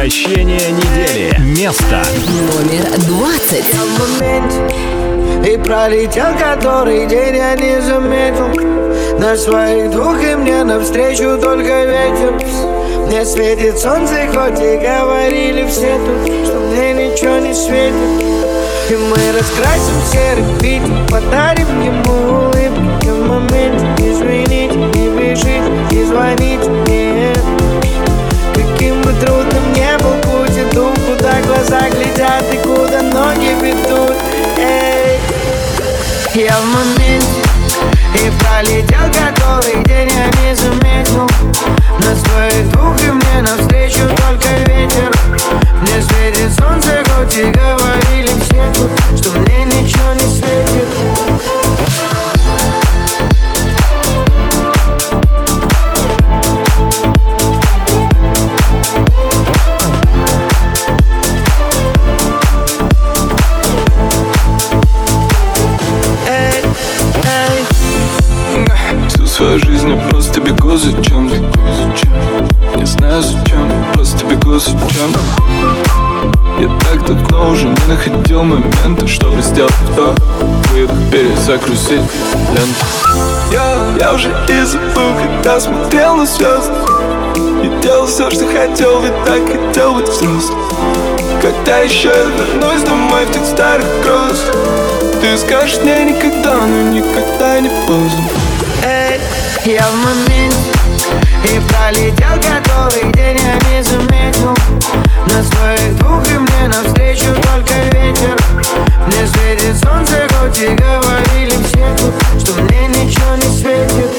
Возвращение недели. Место. Номер двадцать. И пролетел который день, я не заметил На своих двух и мне навстречу только ветер Мне светит солнце, хоть и говорили все тут Что мне ничего не светит И мы раскрасим серый Питер Подарим ему улыбку И в моменте извините, не бежите И звоните бы трудным не был путь Иду, куда глаза глядят И куда ноги ведут. Эй, я в моменте И пролетел который день Я не заметил. На своих двух и мне навстречу только ветер. Мне светит солнце, хоть и говорили все Что мне ничего не светит жизнь я просто бегу за Не знаю зачем, просто бегу за Я так давно уже не находил момента Чтобы сделать то Выдох, перезагрузить ленту. Я, я уже и забыл, когда смотрел на звезды. И делал все, что хотел, ведь так хотел быть взрослым. Когда еще я вернусь домой в тех старых гроз Ты скажешь мне никогда, но никогда не поздно я в моменте. И пролетел который день, я не заметил. На своих двух и мне навстречу только ветер. Мне светит солнце, хоть и говорили все Что мне ничего не светит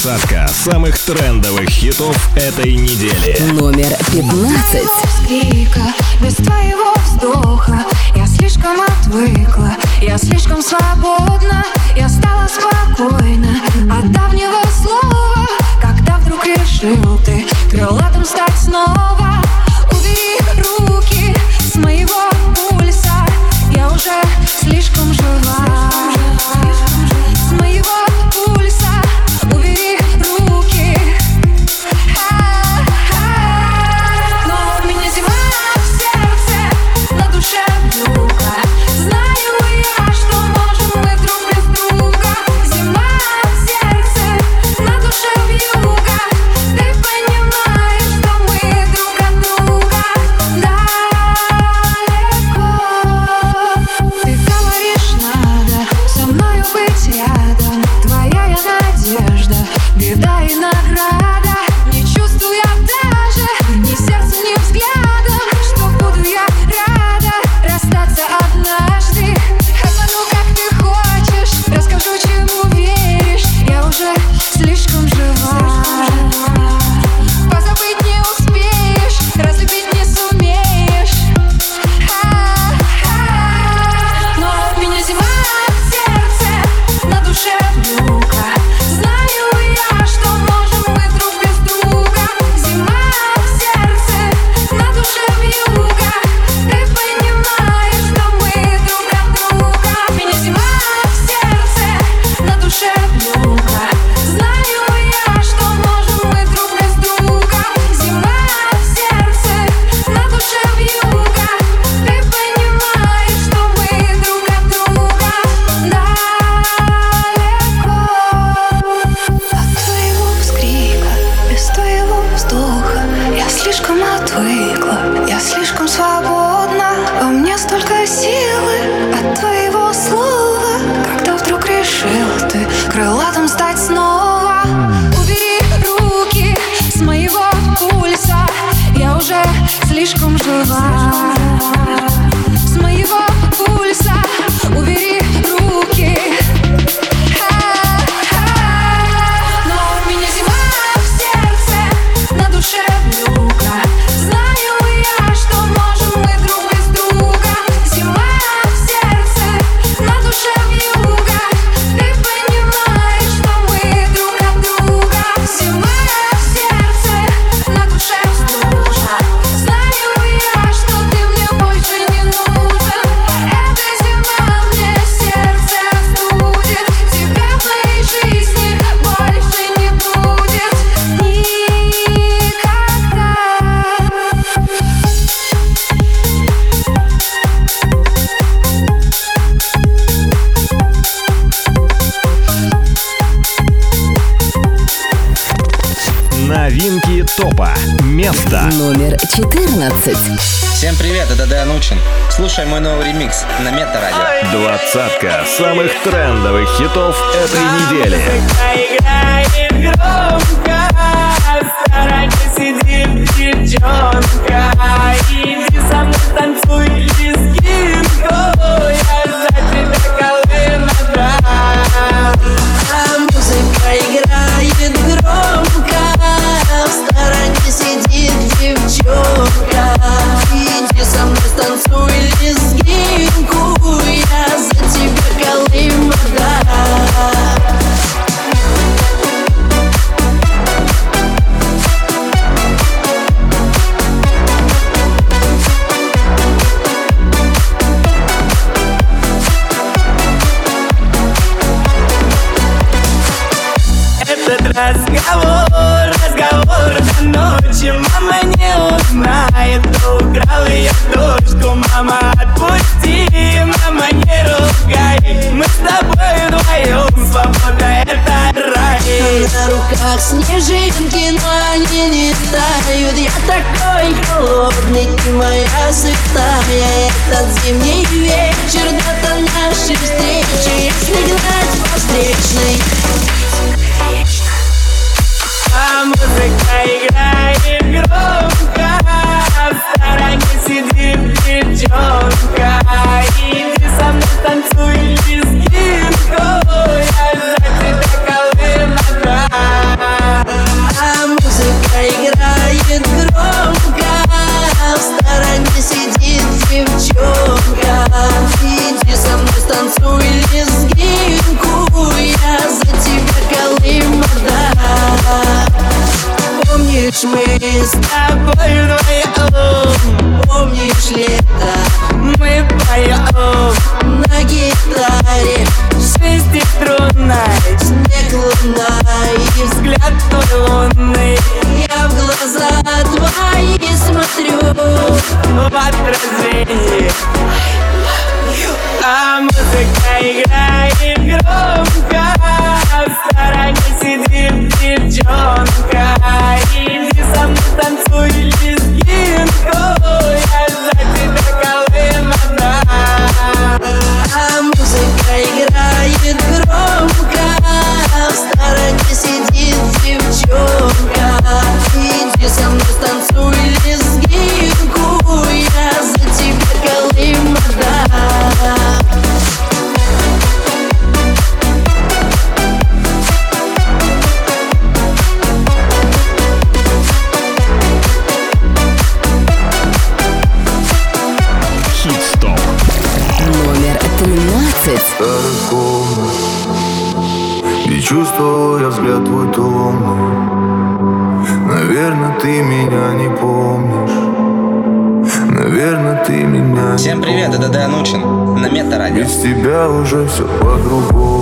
Двадцатка самых трендовых хитов этой недели. Номер пятнадцать. Я слишком отвыкла, я слишком свободна Я стала спокойна от давнего слова Когда вдруг решил ты крылатым стать снова Убери руки с моего пульса Я уже слишком жива, слишком жива. С моего самых трендовых хитов этой недели. той луны. Я в глаза твои смотрю. Ну, в отражении А музыка играет громко. В стороне сидит девчонка. Иди со мной танцуй, лезгинку Я за тебя колымана А музыка играет громко. В стороне сидит Девчонка, иди со мной танцуй. лиза ты меня не помнишь. Наверное, ты меня Всем привет, это Дэн Учин на Метарадио. Без тебя уже все по-другому.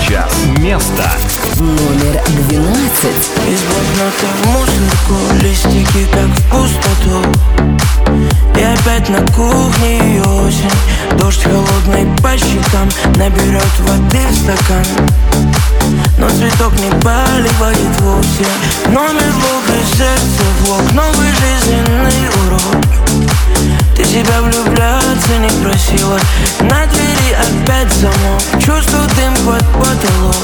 Сейчас. Место. Номер 12. Из блокнота в мусорку Листики как в пустоту. И опять на кухне осень. Дождь холодный по щекам Наберет воды в стакан. Но цветок не поливает вовсе. Номер Бога сердце в лоб Новый жизненный урок Ты себя влюбляться не просила. На двери опять замок. Чувствую дым под потолок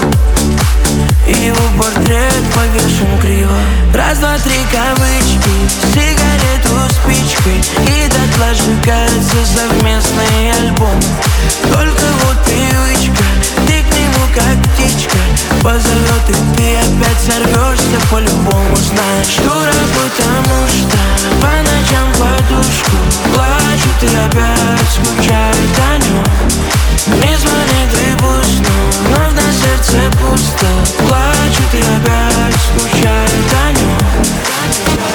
его портрет повешен криво. Раз, два, три кавычки Сигарету спичкой. И дотла сжигается совместный альбом. Только вот привычка Ты к нему как птичка. Позовет и ты опять сорвешься По-любому знаешь. Дура, потому что По ночам подушку Плачут и опять скучают о нем Не звонит и пусть, но вновь на сердце пусто Плачут и опять скучают о нем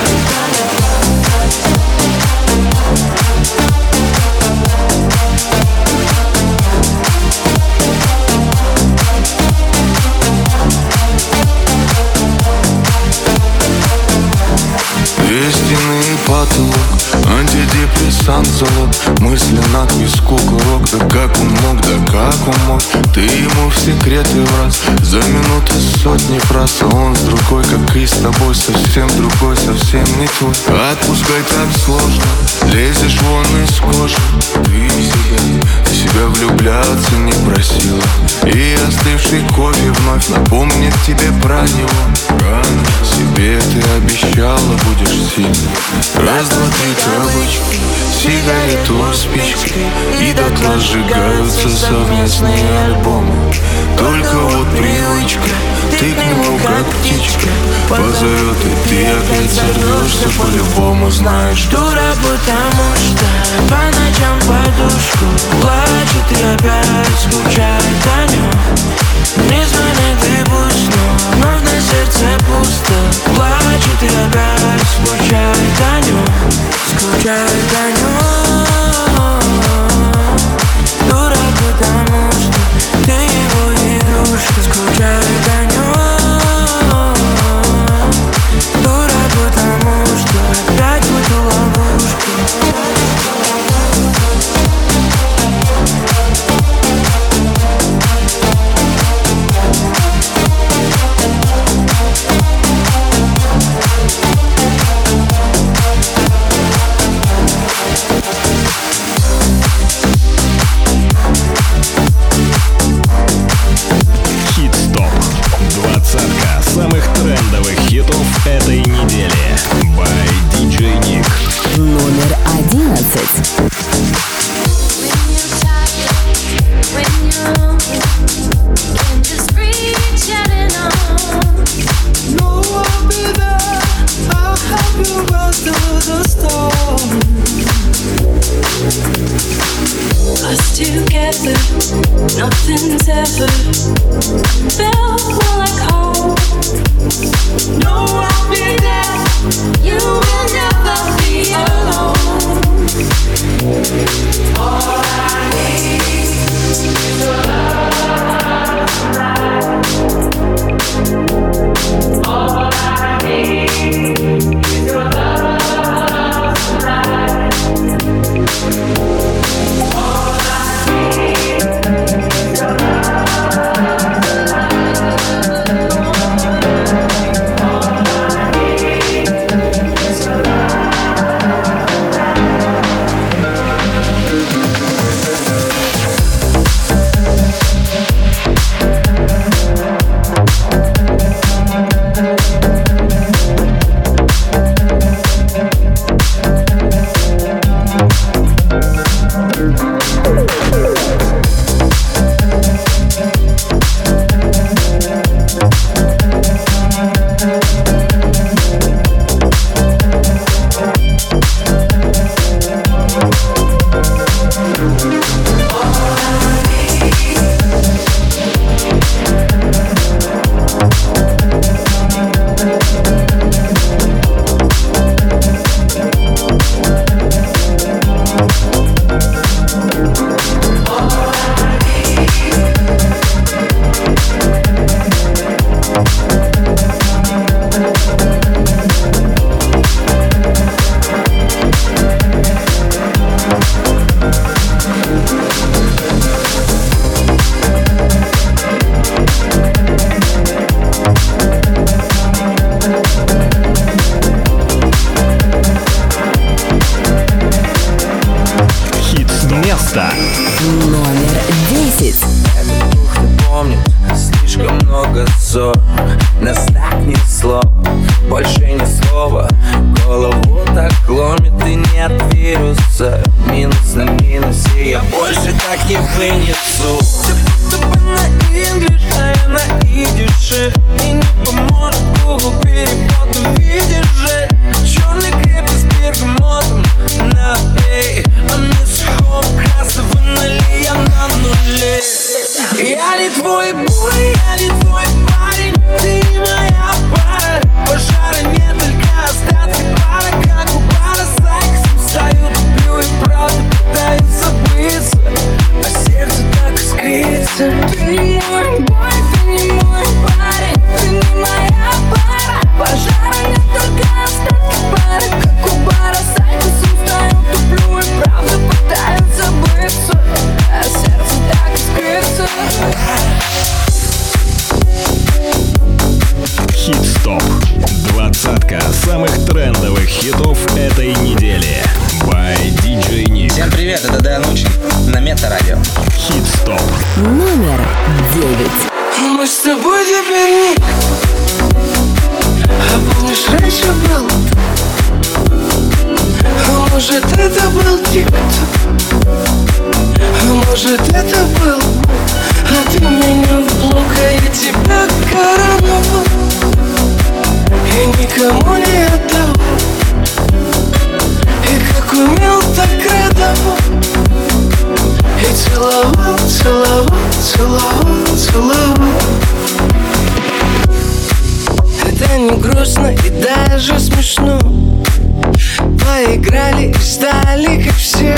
Залог Мысли на виску курок Да как он мог, да как он мог? Ты ему в секреты в раз За минуты сотни фраз А он с другой, как и с тобой Совсем другой, совсем не твой. Отпускай так сложно Лезешь вон из кожи. Ты себя, себя влюбляться не просила. И остывший кофе вновь напомнит тебе про него. Рано себе ты обещала будешь сильной. Раз, два, три кавычки Сигарету спичкой И дотла сжигаются совместные альбомы. Только вот привычка Ты к нему как птичка. Позовет и ты опять сорвешься По-любому знаешь Дура, потому что По ночам подушку Плачет и опять скучает о нем Не звонит и пусть, но вновь на сердце пусто. Плачет и опять скучает о нем Скучает о Дура, потому что Ты его игрушка Скучает о нем больше ни слова. Голову так ломит и нет вируса Минус на минусе, я больше так не вынесу. Ты будто бы на инглиш, а я на идише. И не поможет Google перевод, ты видишь же Черный крепи с бергамотом напей А мне сухого красного налей, я на нуле. Я не твой бой, я не твой парень Двадцатка самых трендовых хитов этой недели. By DJ Nick. Всем привет, это Дэн Учин на Мета-радио. Хит-стоп. Номер девять. Мы с тобой теперь не А помнишь, раньше был А может, это был тик-топ А может, это был А ты меня в блок, а я тебя короновал И никому не отдал И как умел, так радовал И целовал, целовал, целовал, целовал. Это не грустно и даже смешно. Поиграли и стали как все.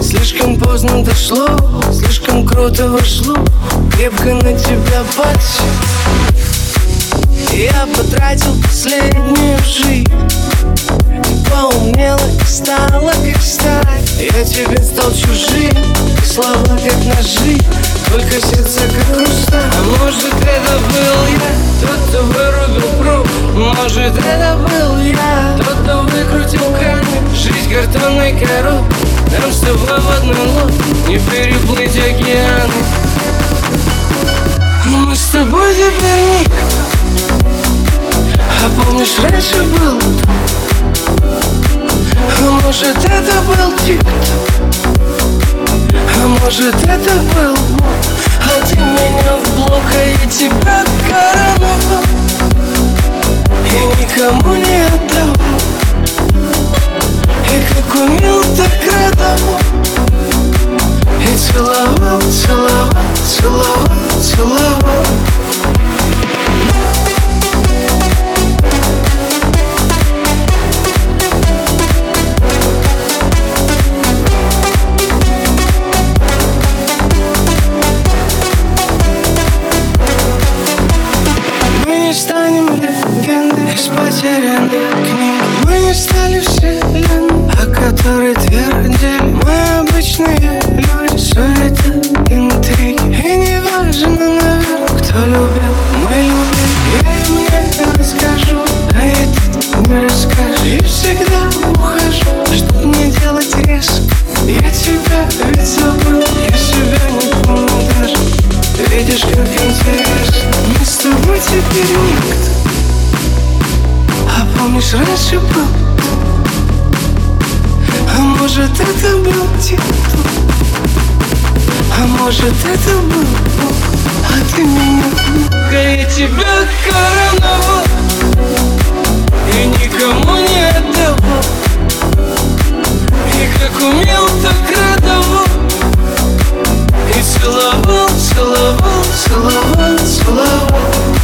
Слишком поздно дошло, слишком круто вошло. Крепко на тебя подсел Я потратил последнюю жизнь. Поумнела и стала как стать Я тебе стал чужим, слова как ножи. Только сердце как хрусталь А может это был я, тот, кто вырубил пруд Может это был я, тот, кто выкрутил камень. Жизнь картонной коробкой Нам с тобой в одной лодке. Не переплыть океаны. Мы с тобой теперь никто А помнишь, раньше был? А может это был тик-топ А может это был А ты меня в блок, а я тебя короновал И никому не отдал. И как умел, так радовал И целовал, целовал, целовал, целовал из потерянной книги Мы стали вселенной, о которой твердили Мы обычные люди, это интриги И не важно, наверное, кто любил, мы любим Я им не расскажу, а это не расскажешь И всегда ухожу, чтоб не делать резко Я тебя ведь забыл, я себя не помню даже Видишь, как интересно Мы с тобой теперь никто помнишь, раньше был. А может, это был тик-ток А может, это был Бог? А ты меня а я тебя короновал. И никому не отдавал. И как умел, так радовал. И целовал, целовал, целовал, целовал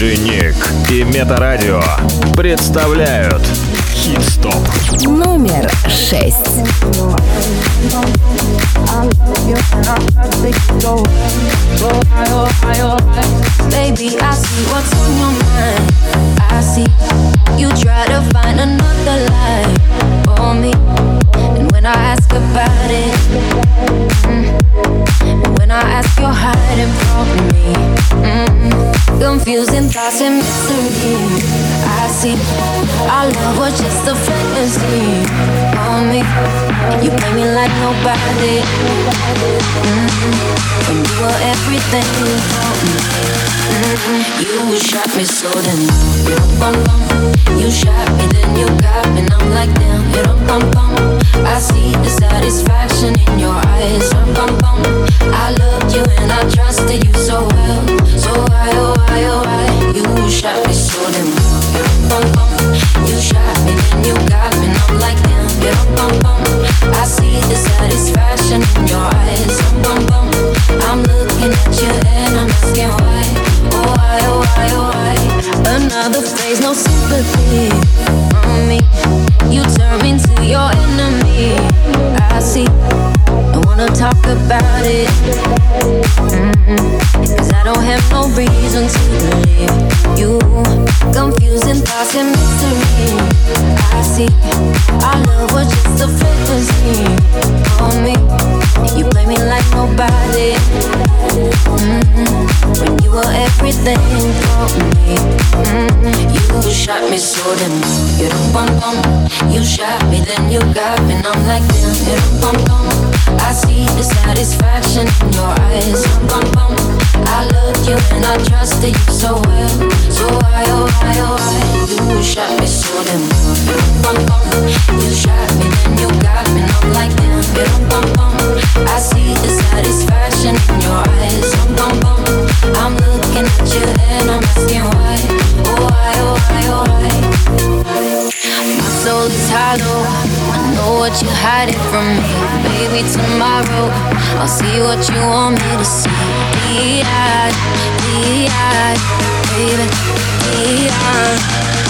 Диджей Ник и Метарадио представляют Хит-стоп. Номер шесть. Baby, I see what's on your mind. I see you try to find another lie for me. And when I ask about it, mm, when I ask, you're hiding from me. Mm, confusing thoughts and mystery. I see our love was just a fantasy on me. You play me like nobody. Mm, when you were everything for me. Mm, you shot me so then you shot me then you got me. And I'm like damn, bum. I see the satisfaction in your eyes. I loved you and I trusted you so well. So why oh why oh why you shot me you shot me you got me. I'm like damn. I see the satisfaction in your eyes. I'm looking at you and I'm asking why. Oh why, oh why, oh why? Another phrase, no sympathy on me. You turn into your enemy. I see. I wanna talk about it. Mm-mm. Cause I don't have no reason to believe you. Confusing thoughts and mystery. I see. Our love was just a fantasy on me. You play me like nobody. Mm-mm. When you were everything for me. Mm-mm. Shot me so then you don't bum bum. You shot me then you got me. And I'm like damn, you don't bum bum. I see the satisfaction in your eyes. I loved you and I trusted you so well. So why oh why oh why you shot me so then you shot me then you got me. And like damn. I see the satisfaction in your eyes. I'm looking at you and I'm asking why. Oh why oh why oh why. Is hollow. I know what you're hiding from me. Baby, tomorrow I'll see what you want me to see. Be-eyed, be-eyed, baby, be-eyed. You shot me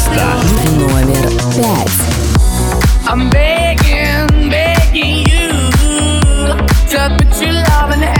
damn bum bum. You shot me, then you got me. And I'm like damn, yeah, bum bum. I see the satisfaction in your eyes. Bum bum. I loved you and I trusted you so well. So why oh why oh why you shot me so damn bum bum. You shot me, then you got me. And I'm like damn, yeah, bum bum. I see the satisfaction in your Самых eyes. трендовых хитов этой недели. By DJ Nick. Место номер пять. I'm begging, begging you to put your loving hand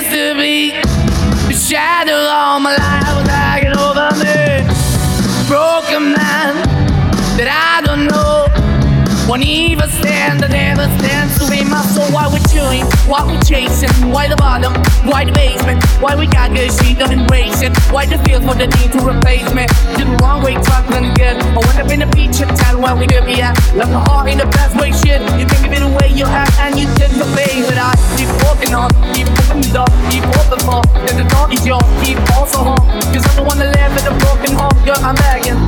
used to be. The shadow all my life was hanging over me. Broken man that I don't know. Won't even stand, I never stand to be my soul. Why we chewing? Why we chasing? Why the bottom? Why the basement? Why we got good shit, don't embrace it? Why the feel for the need to replace me? Did the wrong way, trying good. I went up in the feature town where we could be at. Left my heart in the best way, shit. You think of it the way you act and you did the way, but I keep walking on, keep moving the door, keep open for. Then the door is yours, keep also home. Cause I'm the one that live in a broken home, girl, I'm begging.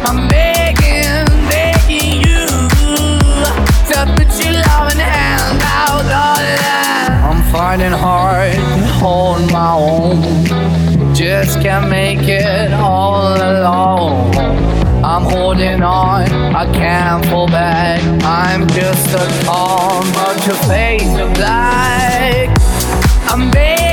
I'm begging, begging you to put your loving hand out, darling. I'm finding hard to hold my own. Just can't make it all alone. I'm holding on, I can't fall back. I'm just a calm, but your face of black. I'm begging,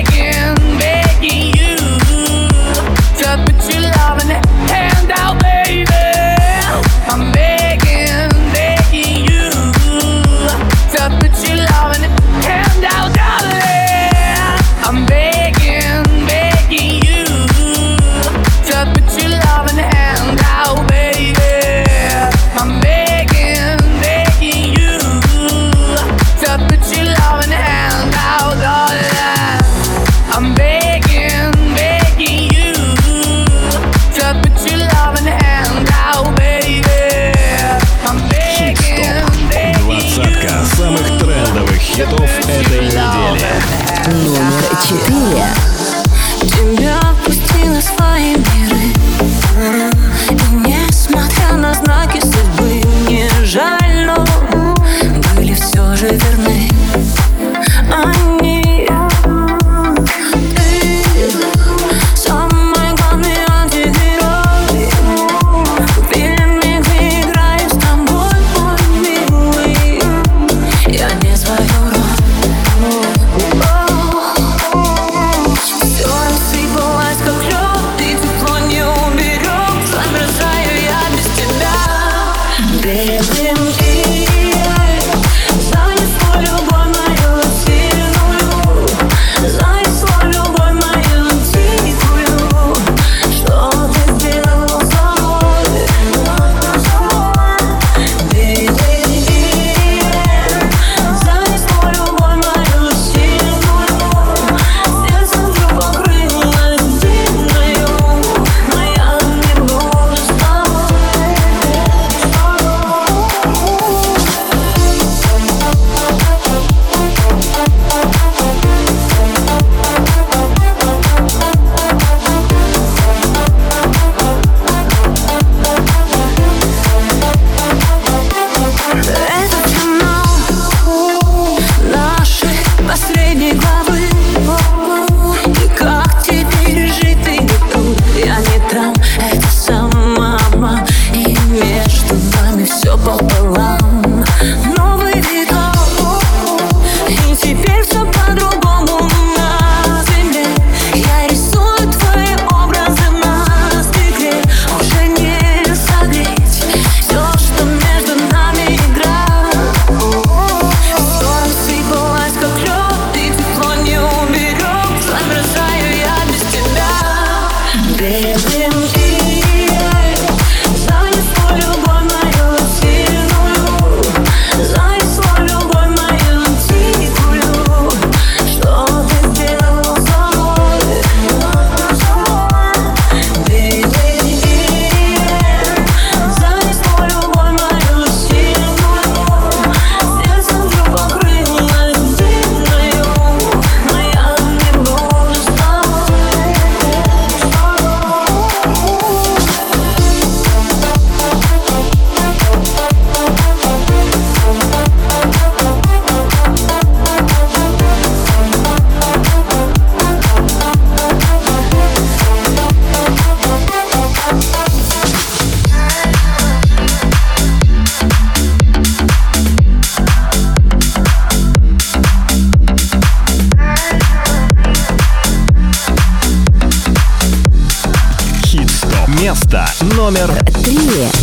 Место номер Три.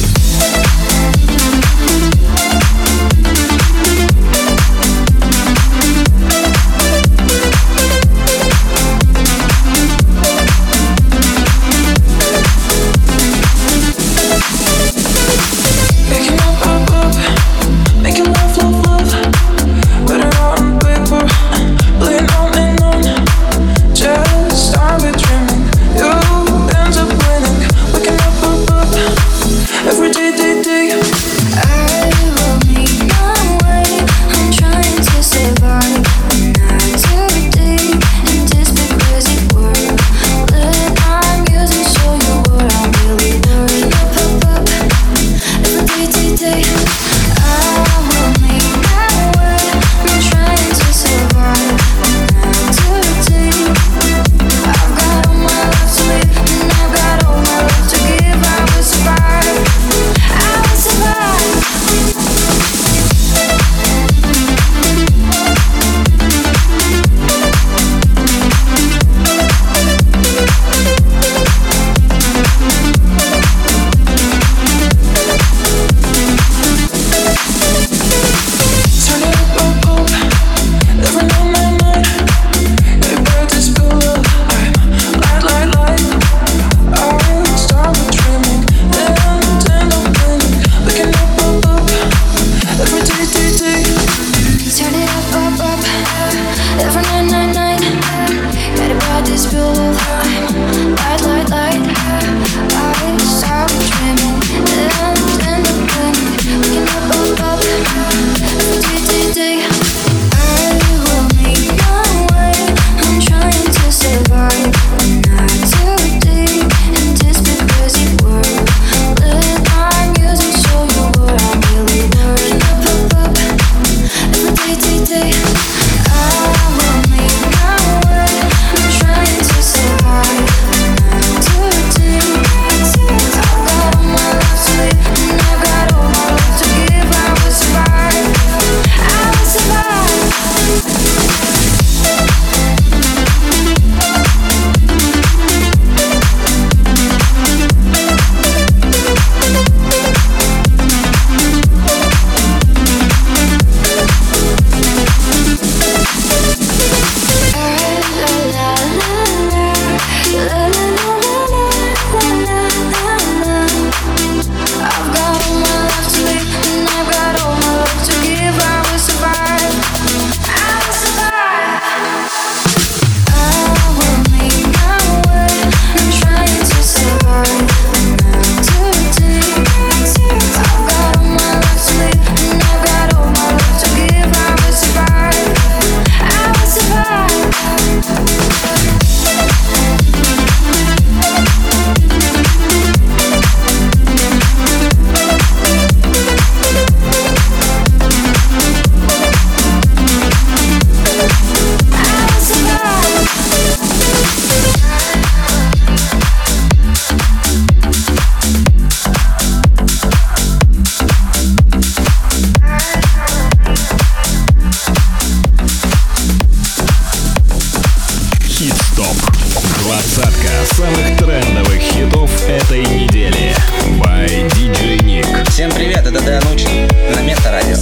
Двадцатка самых трендовых хитов этой недели. By DJ Nick. Всем привет, это Дэн Учин на Место Радио.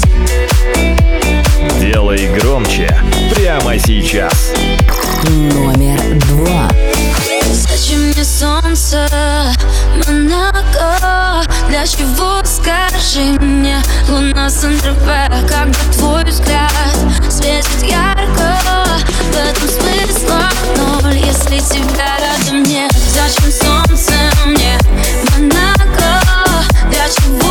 Делай громче прямо сейчас. Номер два. Зачем мне солнце, Монако? Для чего, скажи мне, луна Сан-Тропе? Как бы твой взгляд светит ярко? в этом смысла ноль. Если тебя рядом нет Зачем солнце мне? В Монако Для чего